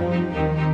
Bye.